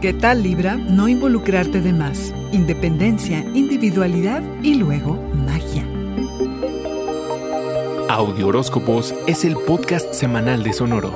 ¿Qué tal Libra? No involucrarte de más. Independencia, individualidad y luego magia. Audio Horóscopos es el podcast semanal de Sonoro.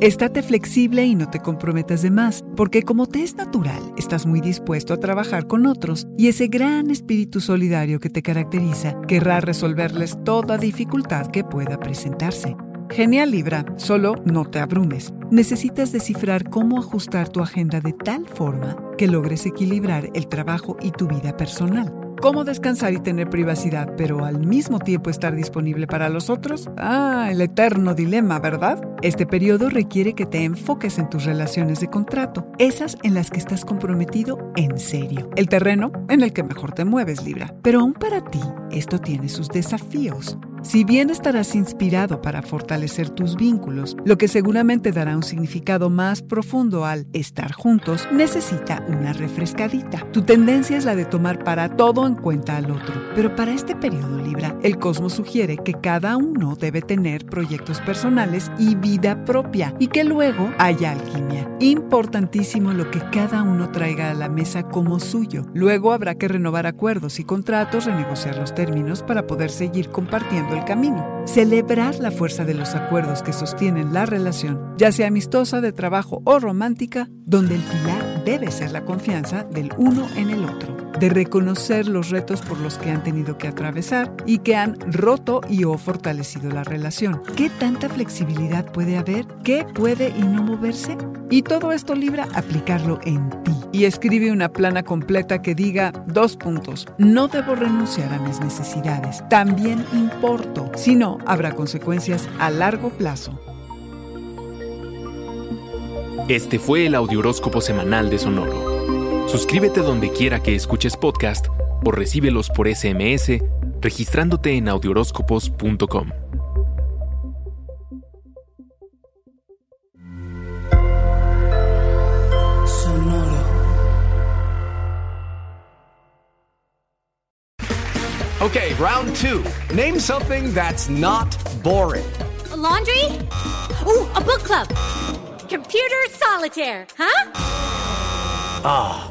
Estate flexible y no te comprometas de más, porque como te es natural, estás muy dispuesto a trabajar con otros y ese gran espíritu solidario que te caracteriza querrá resolverles toda dificultad que pueda presentarse. Genial Libra, solo no te abrumes. Necesitas descifrar cómo ajustar tu agenda de tal forma que logres equilibrar el trabajo y tu vida personal. ¿Cómo descansar y tener privacidad, pero al mismo tiempo estar disponible para los otros? Ah, el eterno dilema, ¿verdad? Este periodo requiere que te enfoques en tus relaciones de contrato, esas en las que estás comprometido en serio. El terreno en el que mejor te mueves, Libra. Pero aún para ti, esto tiene sus desafíos. Si bien estarás inspirado para fortalecer tus vínculos, lo que seguramente dará un significado más profundo al estar juntos, necesita una refrescadita. Tu tendencia es la de tomar para todo en cuenta al otro, pero para este periodo Libra, el cosmos sugiere que cada uno debe tener proyectos personales y vida propia y que luego haya alquimia. Importantísimo lo que cada uno traiga a la mesa como suyo. Luego habrá que renovar acuerdos y contratos, renegociar los términos para poder seguir compartiendo el camino. Celebrar la fuerza de los acuerdos que sostienen la relación, ya sea amistosa, de trabajo o romántica, donde el pilar debe ser la confianza del uno en el otro, de reconocer los retos por los que han tenido que atravesar y que han roto y o fortalecido la relación. ¿Qué tanta flexibilidad puede haber? ¿Qué puede y no moverse? Y todo esto libra aplicarlo en ti. Y escribe una plana completa que diga dos puntos. No debo renunciar a mis necesidades. También importo. Si no, habrá consecuencias a largo plazo. Este fue el Audioróscopo semanal de Sonoro. Suscríbete donde quiera que escuches podcast o recíbelos por SMS registrándote en audioróscopos.com. Okay, round two. Name something that's not boring. A laundry? Ooh, a book club. Computer solitaire, huh? Ah,